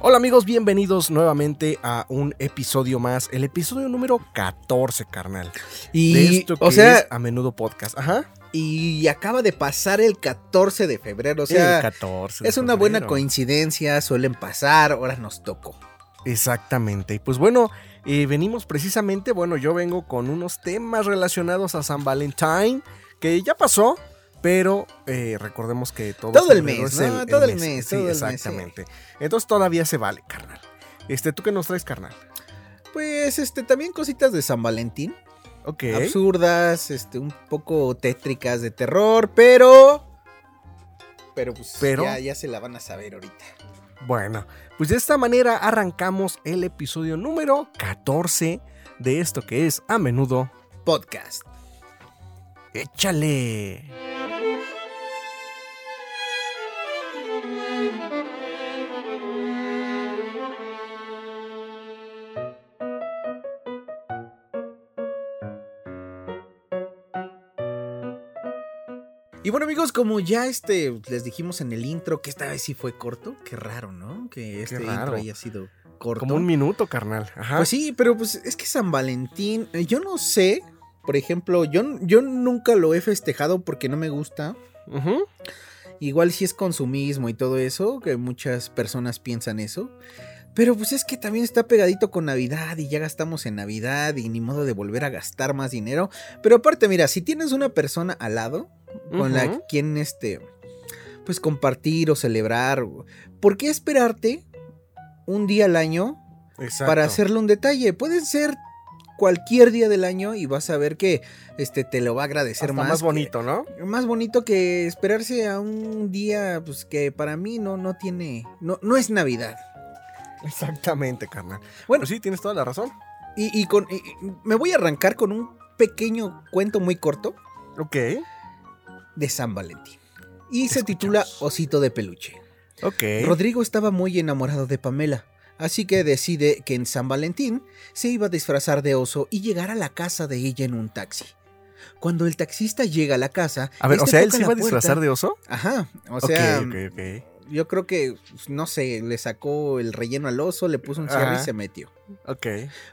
Hola amigos, bienvenidos nuevamente a un episodio más, el episodio número 14, carnal. Y, de esto que o sea, es a menudo podcast. Ajá. y acaba de pasar el 14 de febrero, o sea, el 14. de es una buena coincidencia, suelen pasar, ahora nos tocó. Exactamente. Y pues bueno, eh, venimos precisamente, bueno, yo vengo con unos temas relacionados a San Valentín, que ya pasó, pero eh, recordemos que todo, Todo el febrero mes, es ¿no? Todo el mes, Sí, todo el mes, sí. exactamente. Entonces todavía se vale, carnal. Este, ¿tú qué nos traes, carnal? Pues este también cositas de San Valentín, Ok. absurdas, este un poco tétricas de terror, pero pero pues Pero- Ya, ya se la van a saber ahorita. Bueno, pues de esta manera arrancamos el episodio número 14 de esto que es a menudo. Podcast. Échale. Y bueno amigos, como ya este les dijimos en el intro que esta vez sí fue corto, qué raro, ¿no? Que este intro haya sido corto. Como un minuto, carnal. Ajá. Pues sí, pero pues es que San Valentín, eh, yo no sé, por ejemplo, yo, yo nunca lo he festejado porque no me gusta. Igual si es consumismo y todo eso, que muchas personas piensan eso. Pero pues es que también está pegadito con Navidad y ya gastamos en Navidad y ni modo de volver a gastar más dinero. Pero aparte, mira, si tienes una persona al lado con la quien este pues compartir o celebrar, ¿por qué esperarte un día al año Exacto. para hacerle un detalle. Puede ser cualquier día del año y vas a ver que este te lo va a agradecer Hasta más. más que- bonito, ¿no? más bonito que esperarse a un día pues que para mí no no tiene no no es Navidad. Exactamente, carnal. Bueno. Sí, tienes toda la razón. Y, y con y me voy a arrancar con un pequeño cuento muy corto Ok. De San Valentín. Y se titula. Osito de peluche. Ok. Rodrigo estaba muy enamorado de Pamela, así que decide que en San Valentín se iba a disfrazar de oso y llegar a la casa de ella en un taxi. Cuando el taxista llega a la casa, A ver, o este sea, él se iba a disfrazar de oso. Ajá, o Ok, sea, ok, ok. Yo creo que, pues, no sé, le sacó el relleno al oso, le puso un cierre Ajá. y se metió. Ok.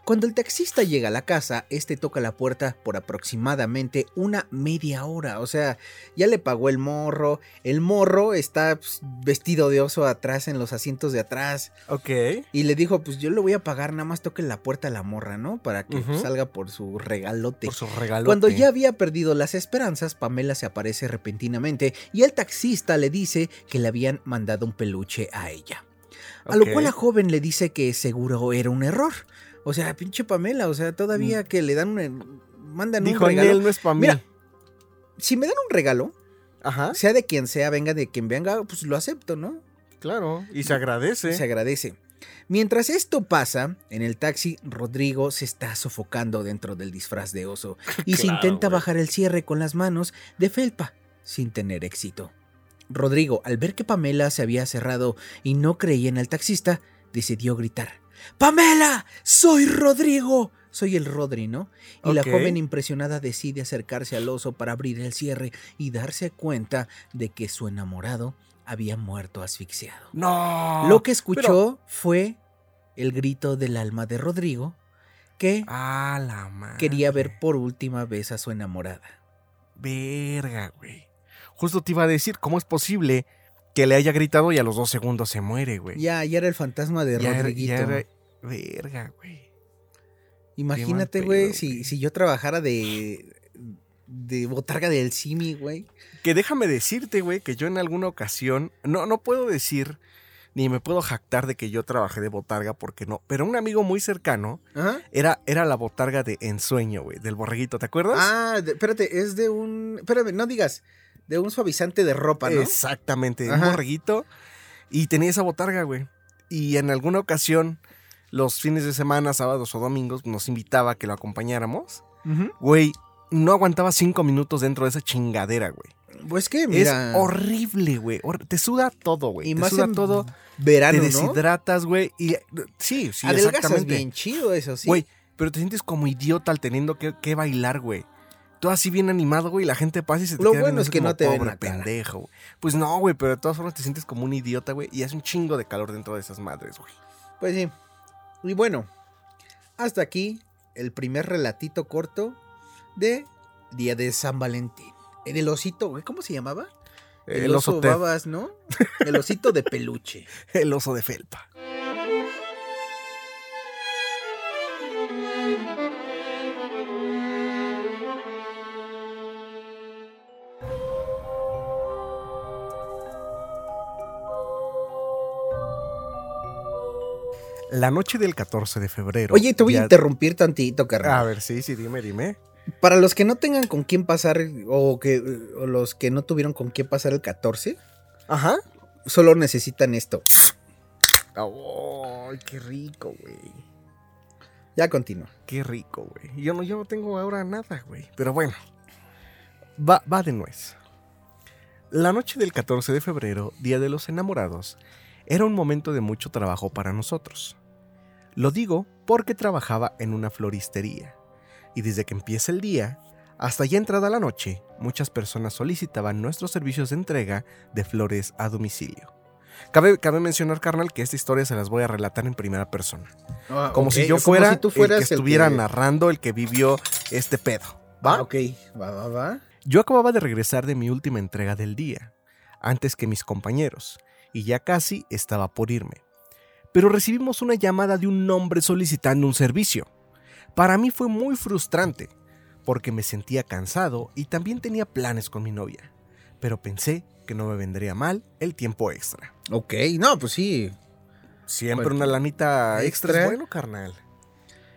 Cuando el taxista llega a la casa, este toca la puerta por aproximadamente una media hora. O sea, ya le pagó el morro. El morro está pues, vestido de oso atrás en los asientos de atrás. Ok. Y le dijo, pues yo le voy a pagar, nada más toque la puerta a la morra, ¿no? Para que Ujú. salga por su regalote. Por su regalo. Cuando ya había perdido las esperanzas, Pamela se aparece repentinamente y el taxista le dice que le habían mandado un peluche a ella. A lo cual la joven le dice que seguro era un error. O sea, pinche Pamela, o sea, todavía que le dan un... mandan Mm. Dijo, un regalo. él no es para mí. Mira. Si me dan un regalo, Ajá. sea de quien sea, venga de quien venga, pues lo acepto, ¿no? Claro. Y se agradece. Se agradece. Mientras esto pasa, en el taxi, Rodrigo se está sofocando dentro del disfraz de oso y se intenta bajar el cierre con las manos de felpa, sin tener éxito. Rodrigo, al ver que Pamela se había cerrado y no creía en el taxista, decidió gritar: ¡Pamela! ¡Soy Rodrigo! Soy el Rodri, ¿no? Y la joven impresionada decide acercarse al oso para abrir el cierre y darse cuenta de que su enamorado había muerto asfixiado. No. Lo que escuchó fue el grito del alma de Rodrigo que Ah, la quería ver por última vez a su enamorada. Verga, güey. Justo te iba a decir, ¿cómo es posible que le haya gritado y a los dos segundos se muere, güey? Ya, ya era el fantasma de Ya era- Rodriguito. ya era- Verga, güey. Imagínate, güey, si, si yo trabajara de, de botarga del Simi, güey. Que déjame decirte, güey, que yo en alguna ocasión, no, no puedo decir, ni me puedo jactar de que yo trabajé de botarga, porque no, pero un amigo muy cercano era, era la botarga de ensueño, güey, del borreguito, ¿te acuerdas? Ah, de- espérate, es de un... Espérame, no digas, de un suavizante de ropa, ¿no? Exactamente, un Ajá. borreguito. Y tenía esa botarga, güey. Y en alguna ocasión, los fines de semana, sábados o domingos, nos invitaba a que lo acompañáramos. Güey, no aguantaba cinco minutos dentro de esa chingadera, güey. Pues que, mira... Es horrible, güey. Te suda todo, güey. Y Te más suda en todo. verano, te deshidratas, güey. Y sí, sí, Adelgazas exactamente. bien chido eso, sí. Güey, pero te sientes como idiota al teniendo que, que bailar, güey. Todo así bien animado, güey, y la gente pasa y se te Lo queda bueno es que como, no te ven la pendejo, güey. Pues no, güey, pero de todas formas te sientes como un idiota, güey, y hace un chingo de calor dentro de esas madres, güey. Pues sí. Y bueno, hasta aquí el primer relatito corto de Día de San Valentín. Eh, Del osito, güey, ¿cómo se llamaba? El, oso, Ted, babas, ¿no? El osito de peluche. el oso de felpa. La noche del 14 de febrero. Oye, te voy a interrumpir tantito, carnal. A ver, sí, sí, dime, dime. Para los que no tengan con quién pasar o que o los que no tuvieron con quién pasar el 14, Ajá. solo necesitan esto. ¡Ay, qué rico, güey! Ya continúa. Qué rico, güey. Yo no, yo no tengo ahora nada, güey. Pero bueno. Va, va de nuez. La noche del 14 de febrero, Día de los Enamorados, era un momento de mucho trabajo para nosotros. Lo digo porque trabajaba en una floristería. Y desde que empieza el día, hasta ya entrada la noche, muchas personas solicitaban nuestros servicios de entrega de flores a domicilio. Cabe, cabe mencionar, carnal, que esta historia se las voy a relatar en primera persona. Como si yo fuera si tú fueras el que estuviera narrando el que vivió este pedo. ¿Va? Ah, ok, va, va, va. Yo acababa de regresar de mi última entrega del día, antes que mis compañeros, y ya casi estaba por irme. Pero recibimos una llamada de un hombre solicitando un servicio. Para mí fue muy frustrante, porque me sentía cansado y también tenía planes con mi novia. Pero pensé que no me vendría mal el tiempo extra. Ok, no, pues sí. Siempre Cualquier una lanita extra, extra. es bueno, carnal.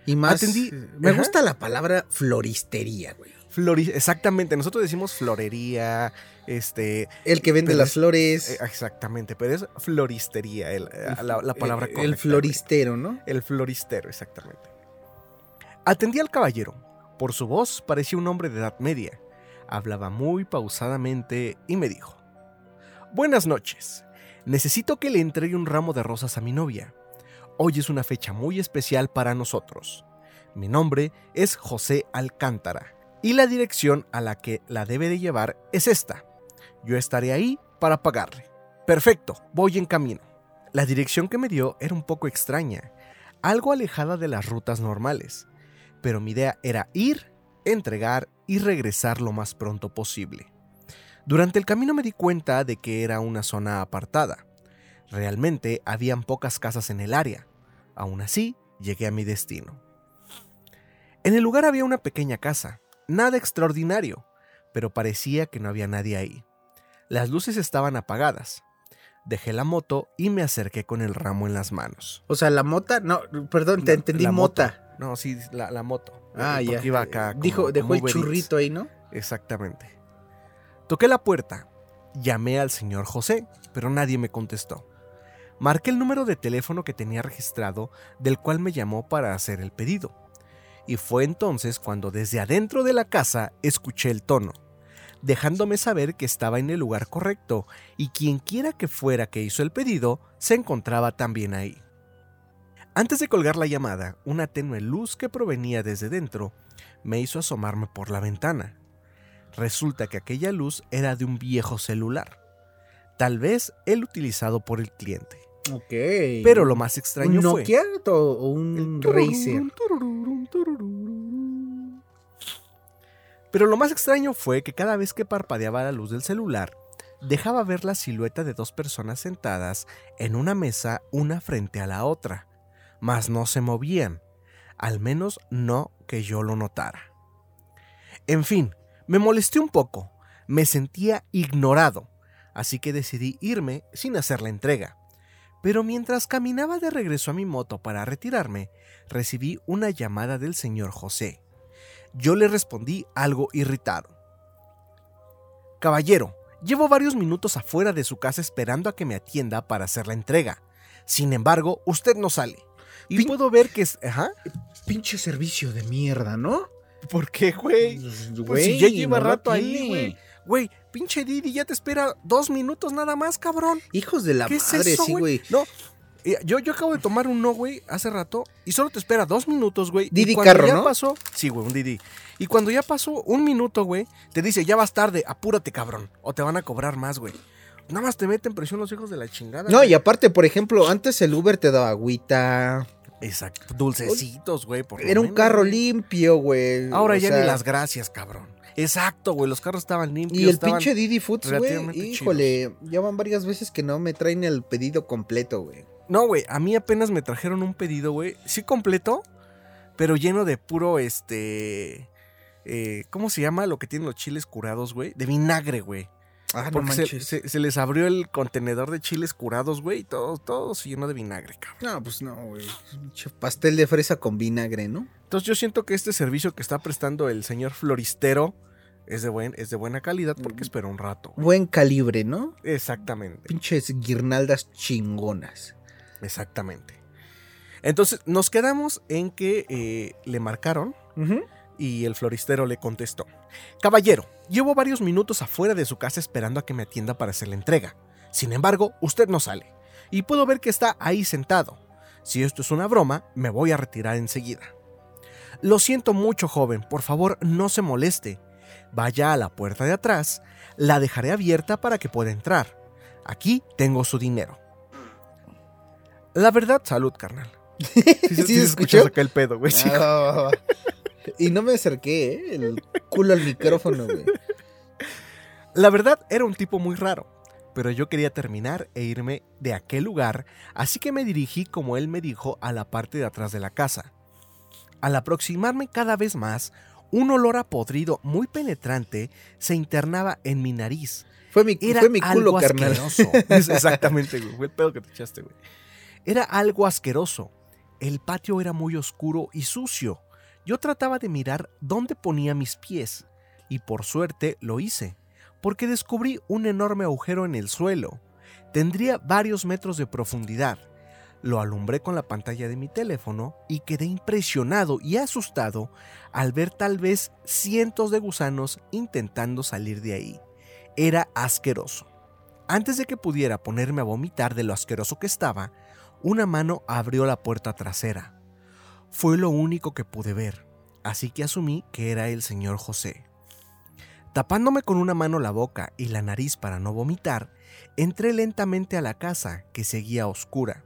Y más. Atendí- Me Ajá. gusta la palabra floristería, güey. Flori- exactamente, nosotros decimos florería, este, El que vende las es- flores. eh, exactamente, pero es floristería, el- eh, la, la palabra eh, correcta. El floristero, ¿no? El floristero, exactamente. Atendí al caballero. Por su voz parecía un hombre de edad media. Hablaba muy pausadamente y me dijo, Buenas noches. Necesito que le entregue un ramo de rosas a mi novia. Hoy es una fecha muy especial para nosotros. Mi nombre es José Alcántara y la dirección a la que la debe de llevar es esta. Yo estaré ahí para pagarle. Perfecto, voy en camino. La dirección que me dio era un poco extraña, algo alejada de las rutas normales, pero mi idea era ir, entregar y regresar lo más pronto posible. Durante el camino me di cuenta de que era una zona apartada. Realmente habían pocas casas en el área. Aún así, llegué a mi destino. En el lugar había una pequeña casa, nada extraordinario, pero parecía que no había nadie ahí. Las luces estaban apagadas. Dejé la moto y me acerqué con el ramo en las manos. O sea, la mota. No, perdón, te entendí mota. No, sí, la, la moto. Ah, Porque ya. iba acá como- Dijo, dejó el churrito ahí, ¿no? Exactamente. Toqué la puerta. Llamé al señor José, pero nadie me contestó. Marqué el número de teléfono que tenía registrado, del cual me llamó para hacer el pedido. Y fue entonces cuando desde adentro de la casa escuché el tono, dejándome saber que estaba en el lugar correcto y quienquiera que fuera que hizo el pedido se encontraba también ahí. Antes de colgar la llamada, una tenue luz que provenía desde dentro me hizo asomarme por la ventana. Resulta que aquella luz era de un viejo celular, tal vez el utilizado por el cliente. Ok. Pero lo más extraño ¿Un fue... Nokia o un Razer? Pero lo más extraño fue que cada vez que parpadeaba la luz del celular, dejaba ver la silueta de dos personas sentadas en una mesa una frente a la otra, mas no se movían, al menos no que yo lo notara. En fin, me molesté un poco, me sentía ignorado, así que decidí irme sin hacer la entrega. Pero mientras caminaba de regreso a mi moto para retirarme, recibí una llamada del señor José. Yo le respondí algo irritado. Caballero, llevo varios minutos afuera de su casa esperando a que me atienda para hacer la entrega. Sin embargo, usted no sale. Y Pin- puedo ver que es... Ajá. Pinche servicio de mierda, ¿no? ¿Por qué, güey? Pues, Pues si ya lleva no rato ahí, güey. Güey, pinche Didi ya te espera dos minutos nada más, cabrón. Hijos de la ¿Qué es madre, eso, sí, güey? No, Eh, Yo, yo acabo de tomar un no, güey, hace rato, y solo te espera dos minutos, güey. y Didi cuando Carro, ya ¿no? pasó, sí, güey, un Didi. Y cuando ya pasó un minuto, güey, te dice, ya vas tarde, apúrate, cabrón. O te van a cobrar más, güey. Nada más te meten presión los hijos de la chingada. No, güey. y aparte, por ejemplo, antes el Uber te daba agüita. Exacto, dulcecitos, güey. por Era un carro limpio, güey. Ahora o ya sea, ni las gracias, cabrón. Exacto, güey, los carros estaban limpios. Y el pinche Didi Foods, güey. Híjole, ya van varias veces que no me traen el pedido completo, güey. No, güey, a mí apenas me trajeron un pedido, güey. Sí completo, pero lleno de puro, este... eh, ¿Cómo se llama lo que tienen los chiles curados, güey? De vinagre, güey. Ah, no Porque se, manches. se- se les abrió el contenedor de chiles curados, güey, y todo, todo se llenó de vinagre, cabrón. No, pues no, güey. Pastel de fresa con vinagre, ¿no? Entonces yo siento que este servicio que está prestando el señor floristero es de, buen, es de buena calidad porque espera un rato. güey. Buen calibre, ¿no? Exactamente, Pinches guirnaldas chingonas. exactamente. Entonces nos quedamos en que eh, le marcaron y el floristero le contestó. Caballero, llevo varios minutos afuera de su casa esperando a que me atienda para hacer la entrega. Sin embargo, usted no sale. Y puedo ver que está ahí sentado. Si esto es una broma, me voy a retirar enseguida. Lo siento mucho, joven. Por favor, no se moleste. Vaya a la puerta de atrás. La dejaré abierta para que pueda entrar. Aquí tengo su dinero. La verdad, salud, carnal. ¿Sí se escuchó? acá el pedo, güey. sí. Ah. Y no me acerqué, ¿eh? El culo al micrófono, güey. La verdad era un tipo muy raro, pero yo quería terminar e irme de aquel lugar, así que me dirigí como él me dijo a la parte de atrás de la casa. Al aproximarme cada vez más, un olor a podrido muy penetrante se internaba en mi nariz. Fue mi, Era fue mi culo, algo carnal. asqueroso. Exactamente, güey. Fue el pedo que te echaste, güey. Era algo asqueroso. El patio era muy oscuro y sucio. Yo trataba de mirar dónde ponía mis pies, y por suerte lo hice, porque descubrí un enorme agujero en el suelo. Tendría varios metros de profundidad. Lo alumbré con la pantalla de mi teléfono y quedé impresionado y asustado al ver tal vez cientos de gusanos intentando salir de ahí. Era asqueroso. Antes de que pudiera ponerme a vomitar de lo asqueroso que estaba, una mano abrió la puerta trasera. Fue lo único que pude ver, así que asumí que era el señor José. Tapándome con una mano la boca y la nariz para no vomitar, entré lentamente a la casa, que seguía oscura.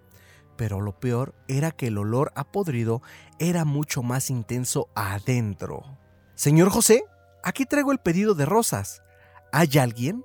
Pero lo peor era que el olor a podrido era mucho más intenso adentro. Señor José, aquí traigo el pedido de rosas. ¿Hay alguien?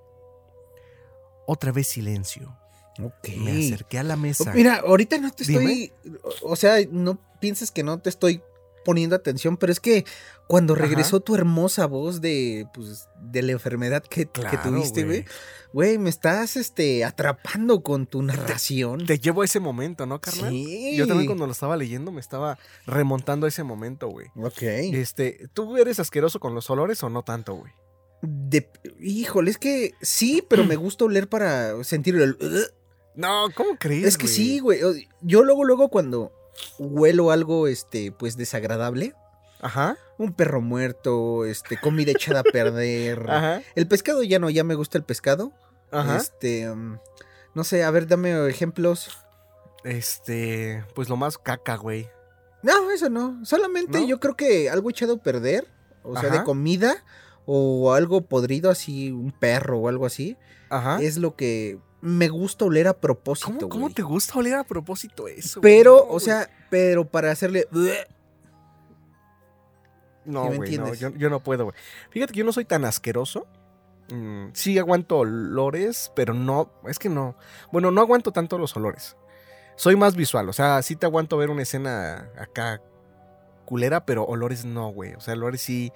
Otra vez silencio. Ok. Me acerqué a la mesa. Mira, ahorita no te estoy. O sea, no pienses que no te estoy poniendo atención, pero es que cuando Ajá. regresó tu hermosa voz de, pues, de la enfermedad que, tuviste, güey. güey. Me estás este, atrapando con tu narración. Te llevo a ese momento, ¿no, carnal? Sí. Yo también cuando lo estaba leyendo me estaba remontando a ese momento, güey. Ok. Este, ¿tú eres asqueroso con los olores o no tanto, güey? De- híjole, es que sí, pero me gusta oler para sentir el. No, ¿cómo crees? Es que sí, güey. Yo luego, luego cuando huelo algo, este, pues desagradable, Ajá, un perro muerto, este, comida echada a perder. ajá, El pescado ya no, ya me gusta el pescado. ajá. Este, um, no sé, a ver, dame ejemplos. Este, pues lo más caca, güey. No, eso no. Solamente ¿No? yo creo que algo echado a perder, o sea, de comida, o algo podrido así, un perro o algo así, Ajá. es lo que me gusta oler a propósito. ¿Cómo, cómo te gusta oler a propósito eso? Pero, güey? O sea, pero para hacerle. No, ¿Sí me güey, no, yo, yo no puedo, güey. Fíjate que yo no soy tan asqueroso. Mm, sí aguanto olores, pero no, es que no. Bueno, no aguanto tanto los olores. Soy más visual, o sea, sí te aguanto ver una escena acá culera, pero olores no, güey. O sea, olores sí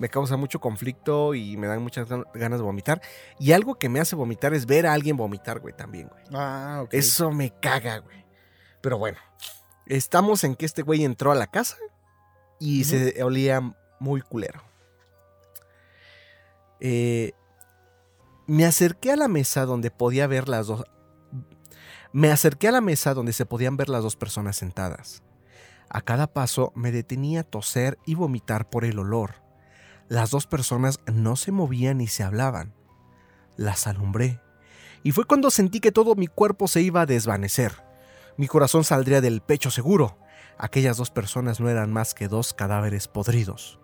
me causa mucho conflicto y me dan muchas gan- ganas de vomitar. Y algo que me hace vomitar es ver a alguien vomitar, güey, también, güey. Ah, ok. Eso me caga, güey. Pero bueno, estamos en que este güey entró a la casa y se olía muy culero. Eh, me acerqué a la mesa donde podía ver las dos. Me acerqué a la mesa donde se podían ver las dos personas sentadas. A cada paso me detenía a toser y vomitar por el olor. Las dos personas no se movían ni se hablaban. Las alumbré y fue cuando sentí que todo mi cuerpo se iba a desvanecer. Mi corazón saldría del pecho seguro. Aquellas dos personas no eran más que dos cadáveres podridos.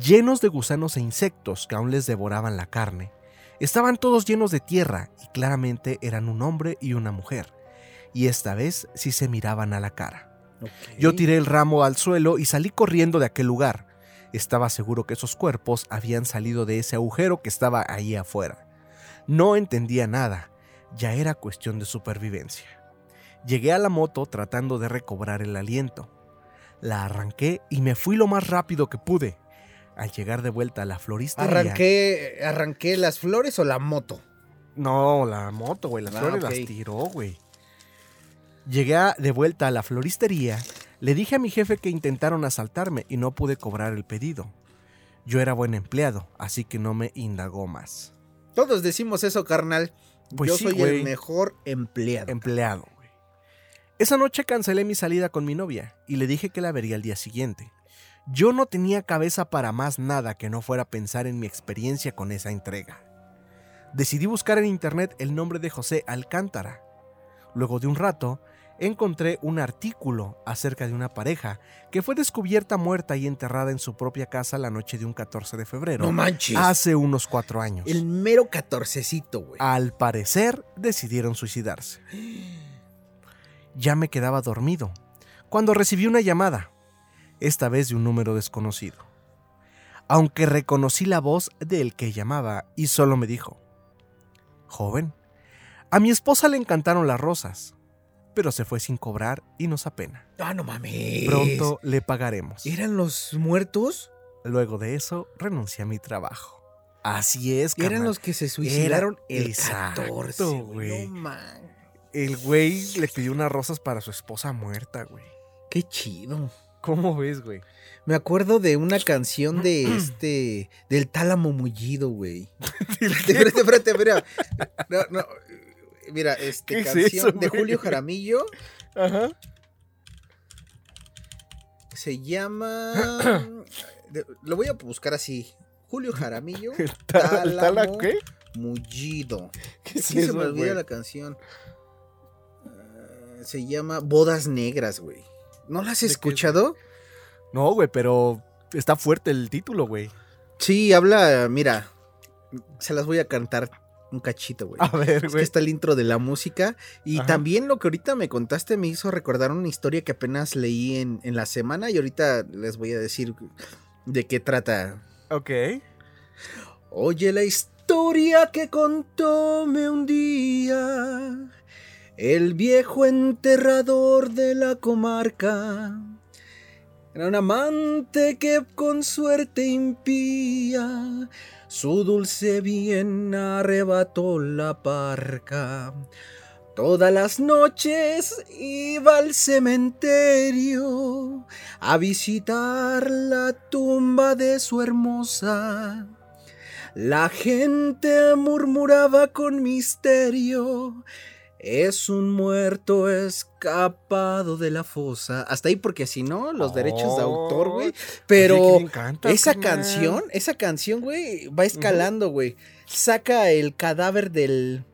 Llenos de gusanos e insectos que aún les devoraban la carne. Estaban todos llenos de tierra y claramente eran un hombre y una mujer. Y esta vez sí se miraban a la cara. Yo tiré el ramo al suelo y salí corriendo de aquel lugar. Estaba seguro que esos cuerpos habían salido de ese agujero que estaba ahí afuera. No entendía nada, ya era cuestión de supervivencia. Llegué a la moto tratando de recobrar el aliento. La arranqué y me fui lo más rápido que pude. Al llegar de vuelta a la floristería... ¿Arranqué, arranqué las flores o la moto? No, la moto, güey. Las ah, flores las tiró, güey. Llegué de vuelta a la floristería le dije a mi jefe que intentaron asaltarme y no pude cobrar el pedido. Yo era buen empleado, así que no me indagó más. Todos decimos eso, carnal. Pues Yo soy el mejor empleado. Empleado. Esa noche cancelé mi salida con mi novia y le dije que la vería el día siguiente. Yo no tenía cabeza para más nada que no fuera pensar en mi experiencia con esa entrega. Decidí buscar en internet el nombre de José Alcántara. Luego de un rato, encontré un artículo acerca de una pareja que fue descubierta muerta y enterrada en su propia casa la noche de un 14 de febrero. No manches. Hace unos cuatro años. El mero catorcecito, güey. Al parecer, decidieron suicidarse. Ya me quedaba dormido cuando recibí una llamada, esta vez de un número desconocido. Aunque reconocí la voz del que llamaba y solo me dijo, Joven, a mi esposa le encantaron las rosas pero se fue sin cobrar y nos apena. Ah, no mames. Pronto le pagaremos. ¿Eran los muertos? Luego de eso, renuncié a mi trabajo. Así es, Eran los que se suicidaron el 14, güey. No El güey le pidió unas rosas para su esposa muerta, güey. Qué chido. ¿Cómo ves, güey? Me acuerdo de una canción de este. del tálamo mullido, güey. espérate, espérate, espérate. No, no. Mira, este canción de Julio Jaramillo. Ajá. Se llama. lo voy a buscar así. Julio Jaramillo. ¿Tala qué? Mullido. ¿Qué es se me olvida la canción. Ah, se llama Bodas Negras, güey. ¿No la has escuchado? No, güey, pero está fuerte el título, güey. Sí, habla, mira, se las voy a cantar un cachito, güey. A ver, güey. Es que está el intro de la música. Y también lo que ahorita me contaste me hizo recordar una historia que apenas leí en, en, la semana. Y ahorita les voy a decir de qué trata. Ok. Oye la historia que contóme un día. El viejo enterrador de la comarca. Era un amante que con suerte impía su dulce bien arrebató la parca. Todas las noches iba al cementerio a visitar la tumba de su hermosa. La gente murmuraba con misterio es un muerto escapado de la fosa. Hasta ahí porque si no, los derechos de autor, güey. Pero esa canción, esa canción, güey, va escalando, güey. Saca el cadáver del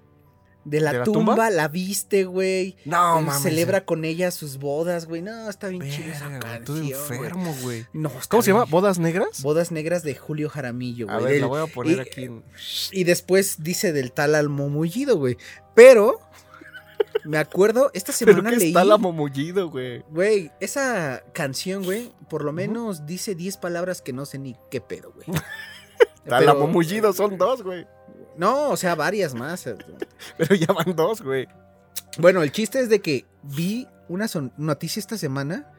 de la, tumba, la viste, güey. No, mames. Celebra con ella sus bodas, güey. No, está bien chido esa canción, enfermo, güey. No, ¿Cómo se llama? ¿Bodas negras? Bodas negras de Julio Jaramillo, güey. A ver, la voy a poner aquí. Y después dice del tal al momullido, güey. Pero me acuerdo, esta semana ¿Pero leí. Está la momullido, güey. Güey, esa canción, güey, por lo menos dice 10 palabras que no sé ni qué pedo, güey. la momullido son dos, güey. No, o sea, varias más. Pero ya van dos, güey. Bueno, el chiste es de que vi una noticia esta semana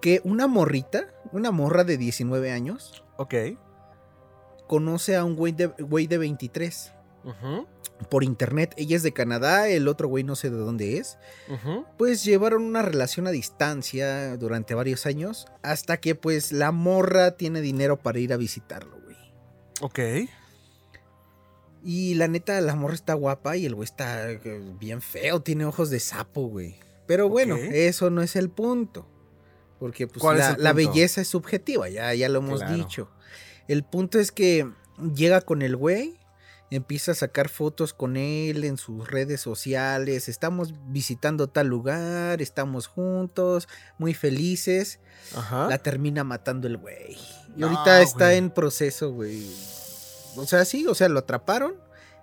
que una morrita, una morra de 19 años. Ok. Conoce a un güey de, güey de 23. Por internet. Ella es de Canadá, el otro güey no sé de dónde es. Pues llevaron una relación a distancia durante varios años. Hasta que pues la morra tiene dinero para ir a visitarlo, güey. Ok. Y la neta, la morra está guapa y el güey está eh, bien feo, tiene ojos de sapo, güey. Pero bueno, eso no es el punto. Porque pues la, belleza es subjetiva, ya, ya lo hemos dicho. El punto es que llega con el güey empieza a sacar fotos con él en sus redes sociales, estamos visitando tal lugar, estamos juntos, muy felices. Ajá. La termina matando el güey. Y ahorita está en proceso, güey. O sea, sí, o sea, lo atraparon.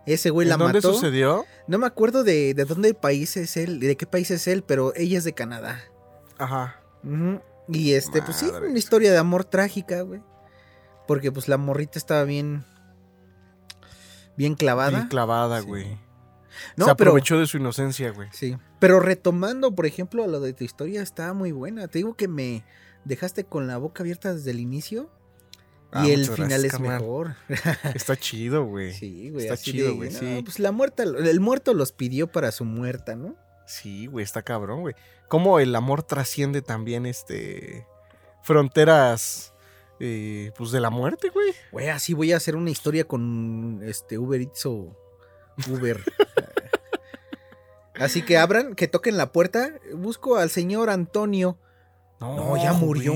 Ese güey la ¿Dónde mató. sucedió? No me acuerdo de, de dónde país es él, de qué país es él, pero ella es de Canadá. Ajá. Y este, pues sí, una historia de amor trágica, güey. Porque pues la morrita estaba bien. Bien clavada. Bien clavada, Sí. güey. no, Se pero. aprovechó de su inocencia, güey. Sí. Pero retomando, por ejemplo, lo de tu historia, está muy buena. Te digo que me dejaste con la boca abierta desde el inicio. Ah, y el final gracias, es carnal. mejor. Está chido, güey. Sí, güey. Está chido, güey, no, sí. Pues la muerta, el muerto los pidió para su muerta, ¿no? Sí, güey, está cabrón, güey. Cómo el amor trasciende también, este, fronteras, eh, pues de la muerte, güey. Güey, así voy a hacer una historia con este Uber Eats o Uber. así que abran, que toquen la puerta. Busco al señor Antonio. No, ya murió.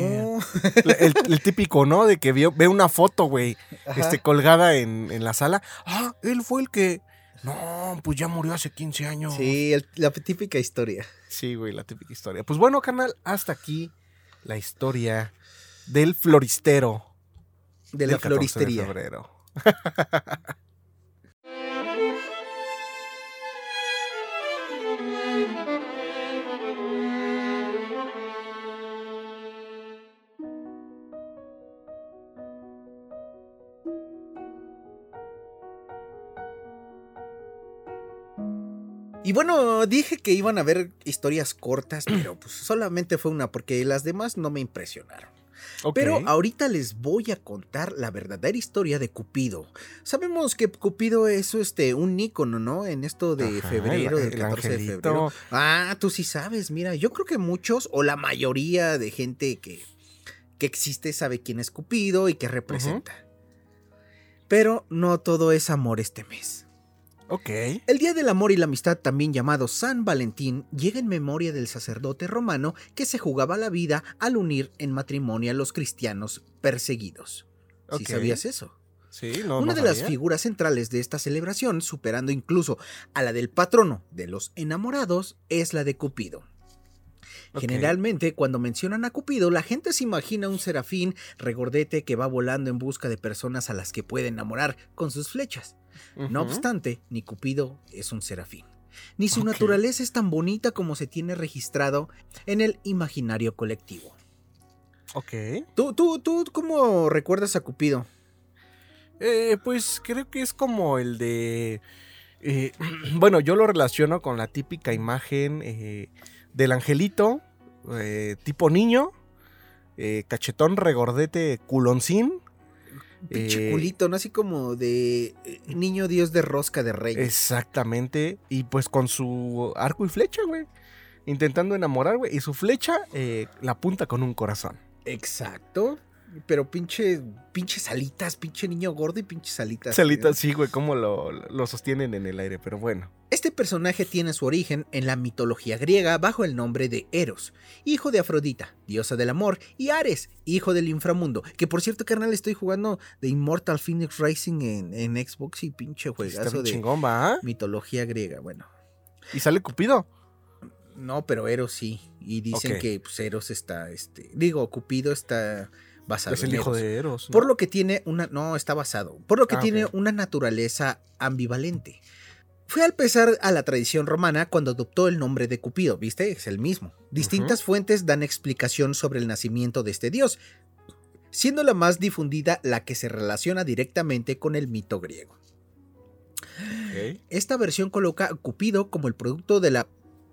El, el típico, ¿no? De que vio, ve una foto, güey, este, colgada en, en la sala. Ah, él fue el que... No, pues ya murió hace 15 años. Sí, el- la típica historia. Sí, güey, la típica historia. Pues bueno, canal, hasta aquí la historia del floristero. De la 14 de floristería. febrero. Y bueno, dije que iban a haber historias cortas, pero pues solamente fue una, porque las demás no me impresionaron. Pero ahorita les voy a contar la verdadera historia de Cupido. Sabemos que Cupido es este un ícono, ¿no? En esto de Ajá, febrero, el- del el 14 de febrero. Ah, tú sí sabes, mira, yo creo que muchos o la mayoría de gente que, que existe sabe quién es Cupido y qué representa. Pero no todo es amor este mes. Ok. El Día del Amor y la Amistad, también llamado San Valentín, llega en memoria del sacerdote romano que se jugaba la vida al unir en matrimonio a los cristianos perseguidos. ¿Sí Ok. sabías eso? Sí, no, Una no de las figuras centrales de esta celebración, superando incluso a la del patrono de los enamorados, es la de Cupido. Generalmente, cuando mencionan a Cupido, la gente se imagina un serafín regordete que va volando en busca de personas a las que puede enamorar con sus flechas. No obstante, ni Cupido es un serafín. Ni su naturaleza es tan bonita como se tiene registrado en el imaginario colectivo. Ok. ¿Tú, tú, tú cómo recuerdas a Cupido? Eh, pues creo que es como el de... eh, bueno, yo lo relaciono con la típica imagen eh, del angelito, eh, tipo niño, eh, cachetón, regordete, culoncín. Pinche Eh, culito, ¿no? Así como de niño dios de rosca de reyes. Exactamente. Y pues con su arco y flecha, güey. Intentando enamorar, güey. Y su flecha la apunta con un corazón. Exacto. Pero pinche, pinche salitas, pinche niño gordo y pinche salitas. Salita, sí, güey, cómo lo, lo sostienen en el aire, pero bueno. Este personaje tiene su origen en la mitología griega bajo el nombre de Eros, hijo de Afrodita, diosa del amor, y Ares, hijo del inframundo. Que por cierto, carnal, estoy jugando de Immortal Phoenix Racing en, en Xbox y pinche Está juegazo de chingón, ¿va? mitología griega. Bueno, Y sale Cupido. no, pero Eros sí. Y dicen que pues, Eros está, este, digo, Cupido está basado Es el en hijo Eros. de Eros. ¿no? Por lo que tiene una. No, está basado. Por lo que Ah, tiene una naturaleza ambivalente. Fue al pesar a la tradición romana cuando adoptó el nombre de Cupido, ¿viste? Es el mismo. Distintas fuentes dan explicación sobre el nacimiento de este dios, siendo la más difundida la que se relaciona directamente con el mito griego. Esta versión coloca a Cupido como el producto de la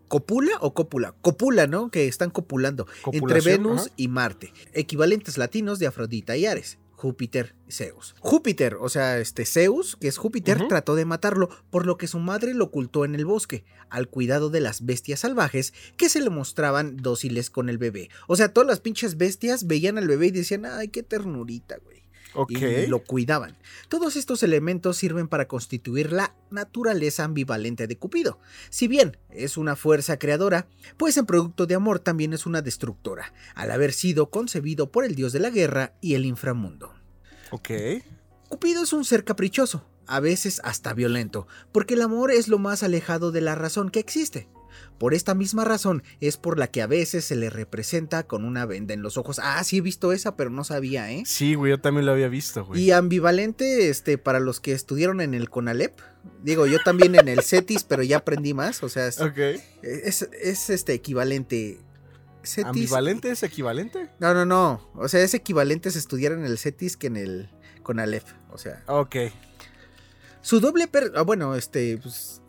copula o cópula. Copula, ¿no? Que están copulando entre Venus ajá. y Marte, equivalentes latinos de Afrodita y Ares. Júpiter y Zeus. Júpiter, o sea, este Zeus, que es Júpiter, trató de matarlo, por lo que su madre lo ocultó en el bosque, al cuidado de las bestias salvajes que se le mostraban dóciles con el bebé. O sea, todas las pinches bestias veían al bebé y decían, ay, qué ternurita, güey Y lo cuidaban. Todos estos elementos sirven para constituir la naturaleza ambivalente de Cupido. Si bien es una fuerza creadora, pues en producto de amor también es una destructora, al haber sido concebido por el dios de la guerra y el inframundo. Ok. Cupido es un ser caprichoso, a veces hasta violento, porque el amor es lo más alejado de la razón que existe. Por esta misma razón es por la que a veces se le representa con una venda en los ojos. Ah, sí he visto esa, pero no sabía, ¿eh? Sí, güey, yo también lo había visto, güey. Y ambivalente, este, para los que estudiaron en el CONALEP. Digo, yo también en el CETIS, pero ya aprendí más. O sea, es, es, este equivalente. ¿Ambivalente es equivalente? No, no, no. O sea, es equivalente a estudiar en el CETIS que en el CONALEP. O sea. Ok. Su doble per... Ah, bueno, este, pues,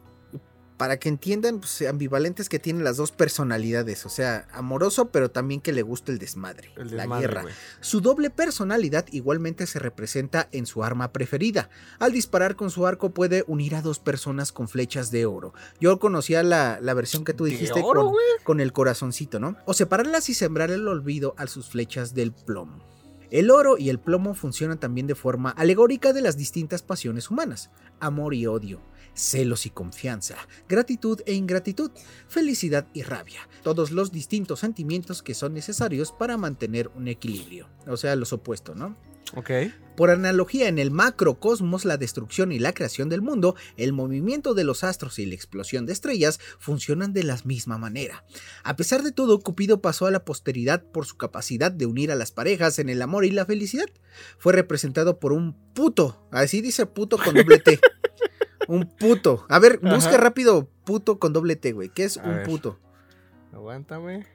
para que entiendan, pues, ambivalentes que tienen las dos personalidades, o sea, amoroso, pero también que le gusta el desmadre, la guerra. Su doble personalidad igualmente se representa en su arma preferida. Al disparar con su arco puede unir a dos personas con flechas de oro. Yo conocía la, versión que tú dijiste con, con el corazoncito, ¿no? O separarlas y sembrar el olvido a sus flechas del plomo. El oro y el plomo funcionan también de forma alegórica de las distintas pasiones humanas, amor y odio, celos y confianza, gratitud e ingratitud, felicidad y rabia, todos los distintos sentimientos que son necesarios para mantener un equilibrio, o sea, los opuestos, ¿no? Ok. Por analogía, en el macrocosmos, la destrucción y la creación del mundo, el movimiento de los astros y la explosión de estrellas funcionan de la misma manera. A pesar de todo, Cupido pasó a la posteridad por su capacidad de unir a las parejas en el amor y la felicidad. Fue representado por un puto, así dice puto con doble T. Un puto. A ver, busca rápido puto con doble T, güey. ¿Qué es un puto? Aguántame.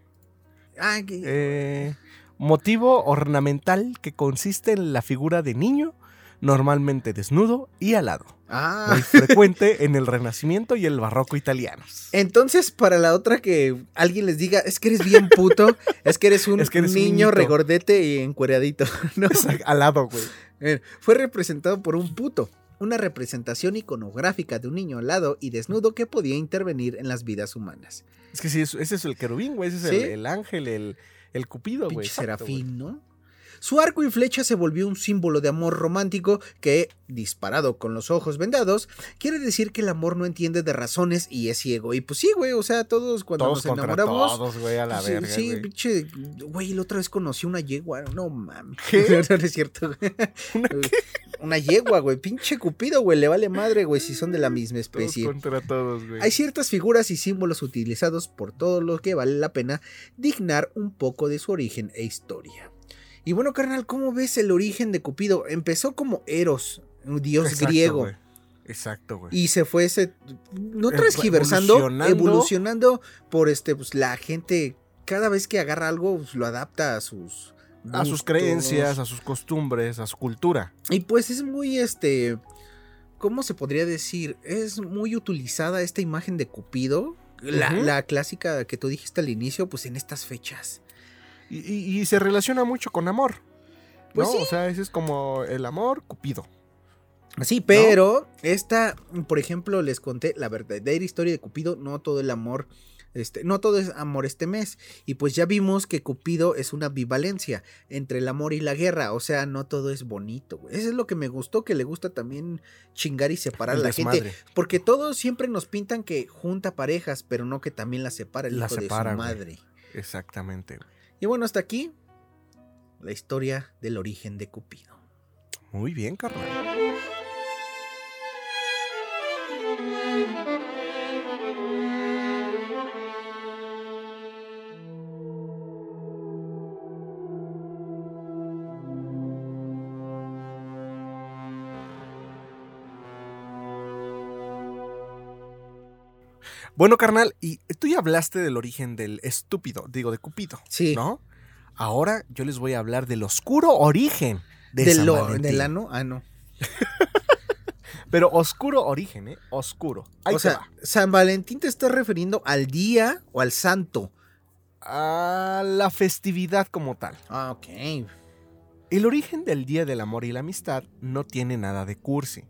Ah, eh, motivo ornamental que consiste en la figura de niño, normalmente desnudo y alado. Ah. Muy frecuente en el Renacimiento y el Barroco italianos. Entonces, para la otra que alguien les diga, es que eres bien puto, es que eres un niño regordete y encueradito. ¿no? alado, güey. Eh, fue representado por un puto una representación iconográfica de un niño alado y desnudo que podía intervenir en las vidas humanas. Es que sí, ese es el querubín, güey, ese es el, ángel, el, el cupido, güey. serafín, ¿no? Su arco y flecha se volvió un símbolo de amor romántico que, disparado con los ojos vendados, quiere decir que el amor no entiende de razones y es ciego. Y pues sí, güey, o sea, todos cuando nos enamoramos. Todos, güey, a la pues, verga. Sí, pinche, güey, la otra vez conocí una yegua. No mames. ¿Qué? No, es cierto. ¿Una qué? Una yegua, güey. Pinche cupido, güey. Le vale madre, güey, si son de la misma especie. Todos contra todos, güey. Hay ciertas figuras y símbolos utilizados por todo lo que vale la pena dignar un poco de su origen e historia. Y bueno, carnal, ¿cómo ves el origen de Cupido? Empezó como Eros, un dios griego. Exacto, güey. Y se fue ese. No transgiversando, evolucionando. evolucionando por este, pues la gente. Cada vez que agarra algo, pues, lo adapta a sus. A sus creencias, a sus costumbres, a su cultura. Y pues es muy este. ¿Cómo se podría decir? Es muy utilizada esta imagen de Cupido. La, la clásica que tú dijiste al inicio, pues en estas fechas. Y, se relaciona mucho con amor. Pues O sea, ese es como el amor cupido. Sí, pero esta, por ejemplo, les conté la verdadera historia de Cupido, no todo el amor, este, no todo es amor este mes. Y pues ya vimos que Cupido es una ambivalencia entre el amor y la guerra, o sea, no todo es bonito. Eso es lo que me gustó, que le gusta también chingar y separar a la gente. Porque todos siempre nos pintan que junta parejas, pero no que también la separa el hijo de su madre. Exactamente. Y bueno, hasta aquí la historia del origen de Cupido. Muy bien, carnal. Bueno, carnal, y tú ya hablaste del origen del estúpido, digo, de Cupido. Sí. ¿No? Ahora yo les voy a hablar del oscuro origen de ¿Del, San lo, ¿Del ano? Ah, no. Pero oscuro origen, ¿eh? Oscuro. o sea, San Valentín te estás refiriendo al día o al santo. A la festividad como tal. Ah, ok. El origen del Día del Amor y la Amistad no tiene nada de cursi.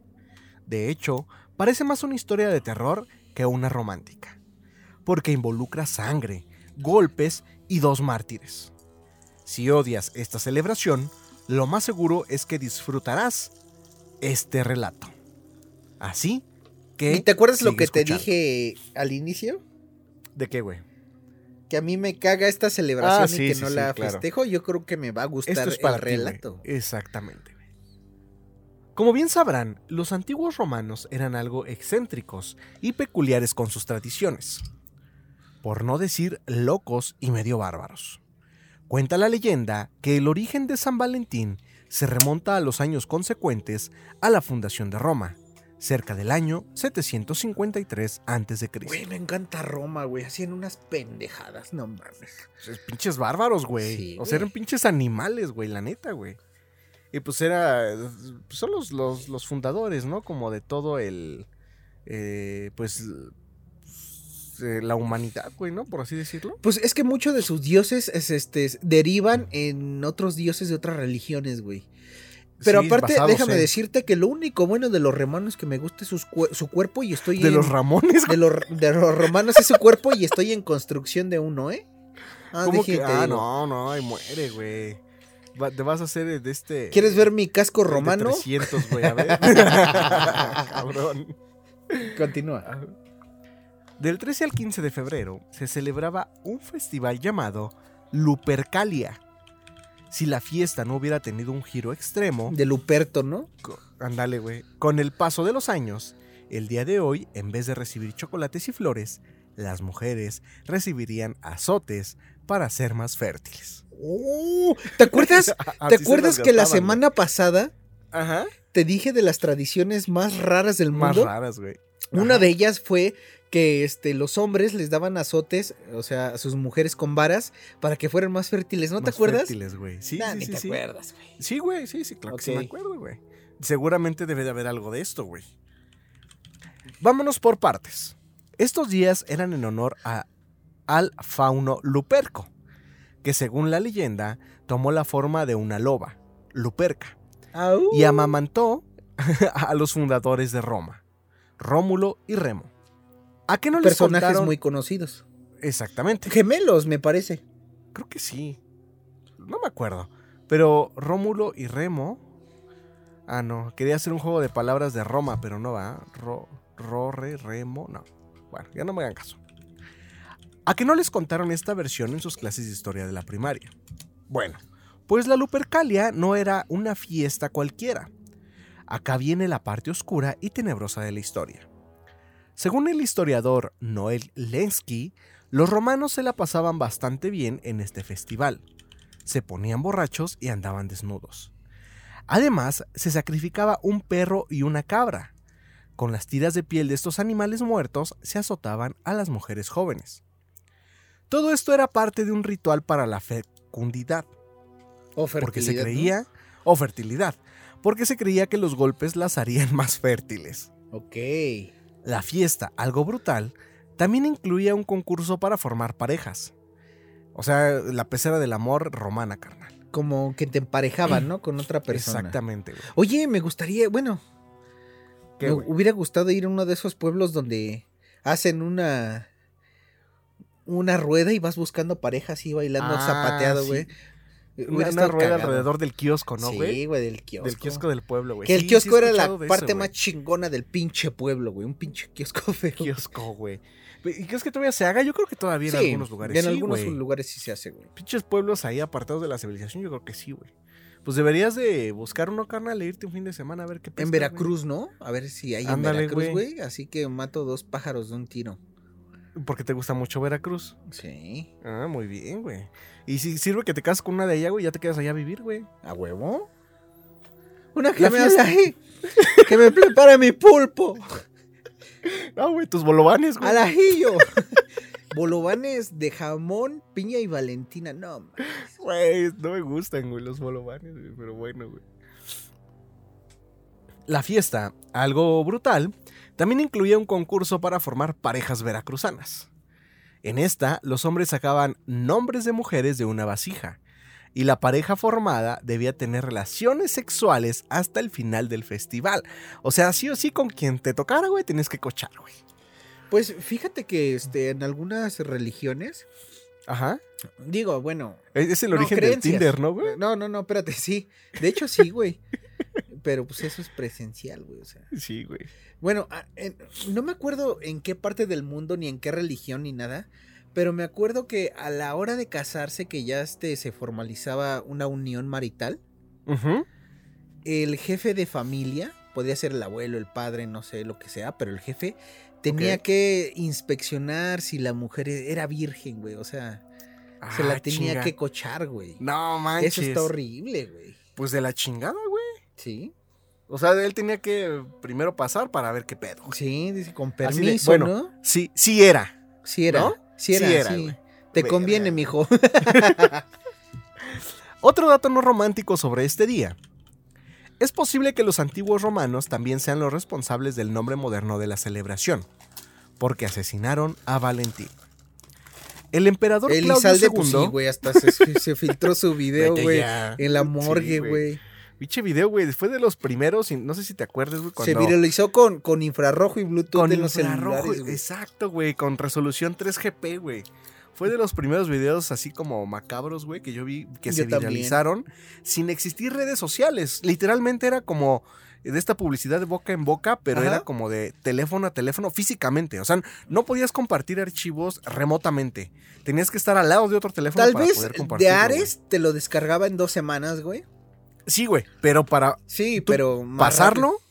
De hecho, parece más una historia de terror que una romántica, porque involucra sangre, golpes y dos mártires. Si odias esta celebración, lo más seguro es que disfrutarás este relato. Así que... ¿Y te acuerdas lo que te dije al inicio? ¿De qué, güey? Que a mí me caga esta celebración ah, y que no la festejo. Yo creo que me va a gustar el relato. Exactamente. Como bien sabrán, los antiguos romanos eran algo excéntricos y peculiares con sus tradiciones. Por no decir locos y medio bárbaros. Cuenta la leyenda que el origen de San Valentín se remonta a los años consecuentes a la fundación de Roma, cerca del año 753 a.C. Güey, me encanta Roma, güey. Hacían unas pendejadas, no mames. Pues, pinches bárbaros, güey. Sí, o sea, eran pinches animales, güey, la neta, güey. Y pues era. pues, son los, los, los fundadores, ¿no? Como de todo el. eh, pues. eh, la humanidad, güey, ¿no? Por así decirlo. Pues es que muchos de sus dioses es, este, derivan en otros dioses de otras religiones, güey. Pero Sí, aparte, déjame en- decirte que lo único bueno de los romanos que me gusta es su cuerpo y estoy De en- los Ramones, de los, de los romanos es su cuerpo y estoy en construcción de uno, ¿eh? Ah, ¿Cómo que? Ah, no, no, ahí muere, güey. Va- te vas a hacer de este. ¿Quieres ver mi casco de romano? 300, güey, a ver. Cabrón. Continúa. Del 13 al 15 de febrero se celebraba un festival llamado Lupercalia. Si la fiesta no hubiera tenido un giro extremo, De Luperto, ¿no? ándale, güey. Con el paso de los años, el día de hoy, en vez de recibir chocolates y flores, las mujeres recibirían azotes para ser más fértiles. Oh, ¿Te acuerdas? ¿Te acuerdas que la semana pasada. Ajá. te dije de las tradiciones más raras del Más mundo? raras, güey. Una de ellas fue que este, los hombres les daban azotes, o sea, a sus mujeres con varas, para que fueran más fértiles, ¿no te Más acuerdas? fértiles, güey. Sí, Nah, sí, ni sí, te sí. acuerdas, güey. Sí, güey, sí, sí, claro que sí me acuerdo, güey. Seguramente debe de haber algo de esto, güey. Vámonos por partes. Estos días eran en honor a, al fauno Luperco, que según la leyenda tomó la forma de una loba, Luperca, Au. y amamantó a los fundadores de Roma, Rómulo y Remo. ¿A qué no les Personajes contaron? muy conocidos. Exactamente. Gemelos, me parece. Creo que sí. No me acuerdo. Pero Rómulo y Remo. Ah, no. Quería hacer un juego de palabras de Roma, pero no va. Ro, Rorre, Remo. No. Bueno, ya no me hagan caso. ¿A qué no les contaron esta versión en sus clases de historia de la primaria? Bueno, pues la Lupercalia no era una fiesta cualquiera. Acá viene la parte oscura y tenebrosa de la historia. Según el historiador Noel Lensky, los romanos se la pasaban bastante bien en este festival. Se ponían borrachos y andaban desnudos. Además, se sacrificaba un perro y una cabra. Con las tiras de piel de estos animales muertos se azotaban a las mujeres jóvenes. Todo esto era parte de un ritual para la fecundidad, O porque se fertilidad, ¿no? creía, o fertilidad, porque se creía que los golpes las harían más fértiles. Ok. La fiesta, algo brutal, también incluía un concurso para formar parejas. O sea, la pecera del amor romana, carnal. Como que te emparejaban, ¿no? Con otra persona. Exactamente, güey. Oye, me gustaría, bueno, ¿Qué, me hubiera gustado ir a uno de esos pueblos donde hacen una una rueda y vas buscando parejas y bailando Ah, zapateado, sí. güey. Una, rueda cagado. alrededor del kiosco, ¿no, güey? Sí, güey, del kiosco. del kiosco del pueblo, güey. Que el Sí, kiosco era la parte eso, más chingona del pinche pueblo, güey. Un pinche kiosco feo. Kiosco, güey. ¿Y crees que todavía se haga? Yo creo que todavía en algunos lugares. En algunos lugares sí se hace, güey. Pinches pueblos ahí apartados de la civilización, yo creo que sí, güey. Pues deberías de buscar uno, carnal, e irte un fin de semana a ver qué En pescas, güey. Veracruz, ¿no? A ver si hay en Veracruz, güey. güey. Así que mato dos pájaros de un tiro. Porque te gusta mucho Veracruz. Sí. Ah, muy bien, güey. Y si sirve que te casas con una de allá, güey, ya te quedas allá a vivir, güey. ¿A huevo? Una que me ahí. que me prepare mi pulpo. No, güey, tus bolovanes, güey. Al ajillo. Bolovanes de jamón, piña y valentina. No. Güey, no me gustan, güey, los bolovanes, güey, pero bueno, güey. La fiesta, algo brutal, también incluía un concurso para formar parejas veracruzanas. En esta, los hombres sacaban nombres de mujeres de una vasija, y la pareja formada debía tener relaciones sexuales hasta el final del festival. O sea, sí o sí, con quien te tocara, güey, tienes que cochar, güey. Pues fíjate que este, en algunas religiones, Ajá. digo, bueno. Es el no, origen creencias. del Tinder, ¿no, güey? No, no, no, espérate, sí. De hecho, sí, güey. Pero pues eso es presencial, güey. O sea. Sí, güey. Bueno, ah, no me acuerdo en qué parte del mundo, ni en qué religión, ni nada. Pero me acuerdo que a la hora de casarse, que ya este, se formalizaba una unión marital, Ujú. el jefe de familia, podía ser el abuelo, el padre, no sé lo que sea, pero el jefe tenía que inspeccionar si la mujer era virgen, güey. O sea, se la Ah, tenía chinga. que cochar, güey. No manches. Eso está horrible, güey. Pues de la chingada, güey. Sí. O sea, él tenía que primero pasar para ver qué pedo. güey. Sí, dice con de, permiso, bueno, ¿no? Sí, sí era. Sí era. ¿no? Sí era, Sí era, sí. güey. Te Verga. conviene, mijo. Otro dato no romántico sobre este día. Es posible que los antiguos romanos también sean los responsables del nombre moderno de la celebración, porque asesinaron a Valentín. El emperador Claudio Elizalde, pues sí, II... güey, hasta se, se filtró su video, güey. En la Sí, morgue, güey. güey. Pinche video, güey, fue de los primeros, y no sé si te acuerdas, güey, Se cuando... viralizó con, con infrarrojo y Bluetooth con en los celulares, güey. exacto, güey, con resolución 3GP, güey. Fue de los primeros videos así como macabros, güey, que yo vi que se también. viralizaron sin existir redes sociales. Literalmente era como de esta publicidad de boca en boca, pero Ajá. era como de teléfono a teléfono físicamente. O sea, no podías compartir archivos remotamente. Tenías que estar al lado de otro teléfono Tal para vez poder de compartirlo. güey. Ares te lo descargaba en dos semanas, güey. Sí, güey, pero para Sí, pero pasarlo, rápido.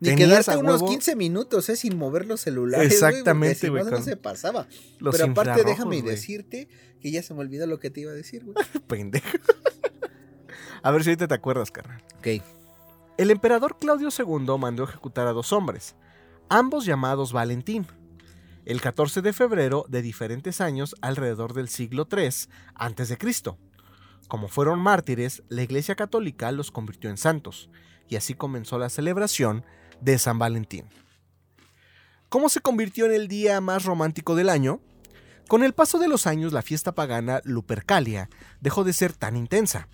Ni a unos huevo- 15 minutos, ¿eh? Sin mover los celulares. Exactamente, si güey, No, no con se pasaba. los Pero aparte, déjame decirte que ya se me olvidó lo que te iba a decir, güey. Pendejo. a ver si ahorita te acuerdas, carnal. ok. El emperador Claudio II mandó ejecutar a dos hombres, ambos llamados Valentín, el 14 de febrero de diferentes años alrededor del siglo III a.C. Como fueron mártires, la Iglesia Católica los convirtió en santos, y así comenzó la celebración de San Valentín. ¿Cómo se convirtió en el día más romántico del año? Con el paso de los años, la fiesta pagana Lupercalia dejó de ser tan intensa,